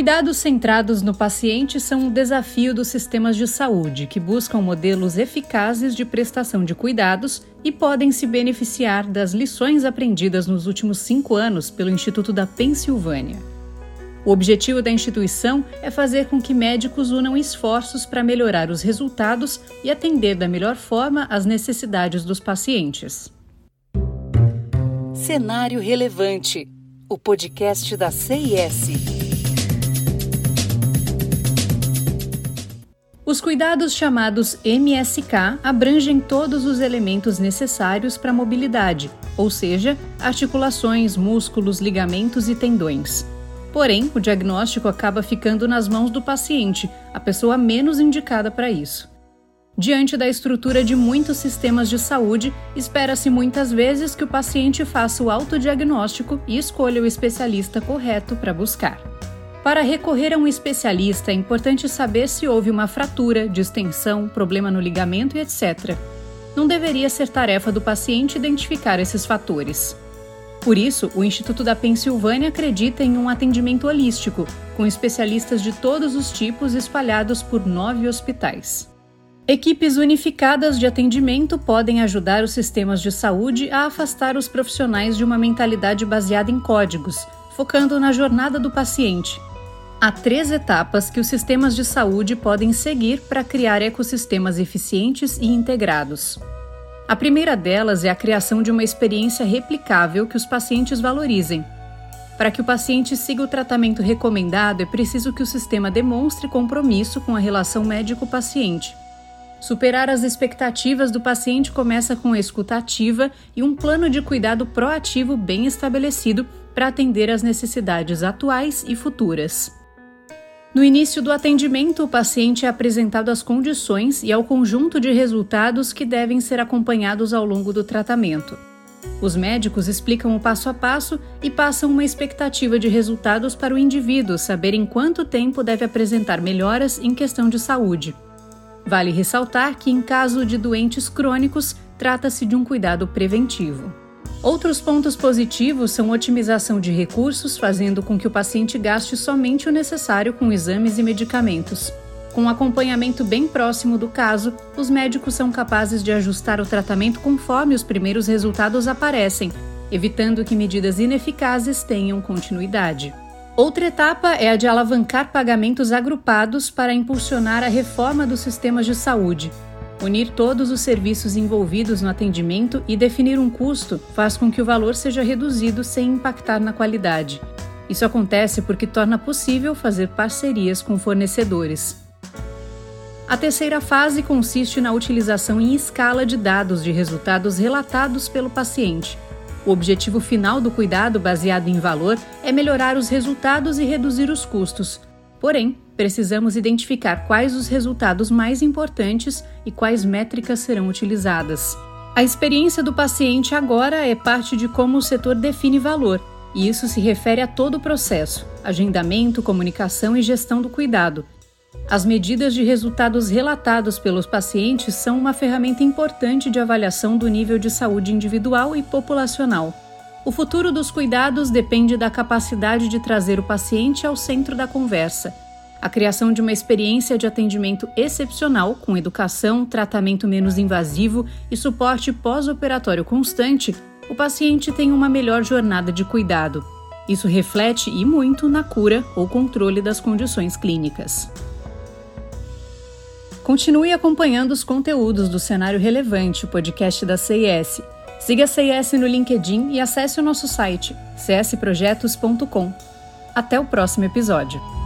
Cuidados centrados no paciente são um desafio dos sistemas de saúde, que buscam modelos eficazes de prestação de cuidados e podem se beneficiar das lições aprendidas nos últimos cinco anos pelo Instituto da Pensilvânia. O objetivo da instituição é fazer com que médicos unam esforços para melhorar os resultados e atender da melhor forma às necessidades dos pacientes. Cenário Relevante o podcast da CIS. Os cuidados chamados MSK abrangem todos os elementos necessários para a mobilidade, ou seja, articulações, músculos, ligamentos e tendões. Porém, o diagnóstico acaba ficando nas mãos do paciente, a pessoa menos indicada para isso. Diante da estrutura de muitos sistemas de saúde, espera-se muitas vezes que o paciente faça o autodiagnóstico e escolha o especialista correto para buscar. Para recorrer a um especialista, é importante saber se houve uma fratura, distensão, problema no ligamento e etc. Não deveria ser tarefa do paciente identificar esses fatores. Por isso, o Instituto da Pensilvânia acredita em um atendimento holístico, com especialistas de todos os tipos espalhados por nove hospitais. Equipes unificadas de atendimento podem ajudar os sistemas de saúde a afastar os profissionais de uma mentalidade baseada em códigos, focando na jornada do paciente, Há três etapas que os sistemas de saúde podem seguir para criar ecossistemas eficientes e integrados. A primeira delas é a criação de uma experiência replicável que os pacientes valorizem. Para que o paciente siga o tratamento recomendado, é preciso que o sistema demonstre compromisso com a relação médico-paciente. Superar as expectativas do paciente começa com a escuta ativa e um plano de cuidado proativo bem estabelecido para atender às necessidades atuais e futuras. No início do atendimento, o paciente é apresentado às condições e ao conjunto de resultados que devem ser acompanhados ao longo do tratamento. Os médicos explicam o passo a passo e passam uma expectativa de resultados para o indivíduo saber em quanto tempo deve apresentar melhoras em questão de saúde. Vale ressaltar que, em caso de doentes crônicos, trata-se de um cuidado preventivo. Outros pontos positivos são otimização de recursos, fazendo com que o paciente gaste somente o necessário com exames e medicamentos. Com acompanhamento bem próximo do caso, os médicos são capazes de ajustar o tratamento conforme os primeiros resultados aparecem, evitando que medidas ineficazes tenham continuidade. Outra etapa é a de alavancar pagamentos agrupados para impulsionar a reforma dos sistemas de saúde, Unir todos os serviços envolvidos no atendimento e definir um custo faz com que o valor seja reduzido sem impactar na qualidade. Isso acontece porque torna possível fazer parcerias com fornecedores. A terceira fase consiste na utilização em escala de dados de resultados relatados pelo paciente. O objetivo final do cuidado baseado em valor é melhorar os resultados e reduzir os custos. Porém, precisamos identificar quais os resultados mais importantes e quais métricas serão utilizadas. A experiência do paciente agora é parte de como o setor define valor, e isso se refere a todo o processo: agendamento, comunicação e gestão do cuidado. As medidas de resultados relatados pelos pacientes são uma ferramenta importante de avaliação do nível de saúde individual e populacional. O futuro dos cuidados depende da capacidade de trazer o paciente ao centro da conversa a criação de uma experiência de atendimento excepcional, com educação, tratamento menos invasivo e suporte pós-operatório constante, o paciente tem uma melhor jornada de cuidado. Isso reflete e muito na cura ou controle das condições clínicas. Continue acompanhando os conteúdos do Cenário Relevante, o podcast da CIS. Siga a CIS no LinkedIn e acesse o nosso site csprojetos.com. Até o próximo episódio.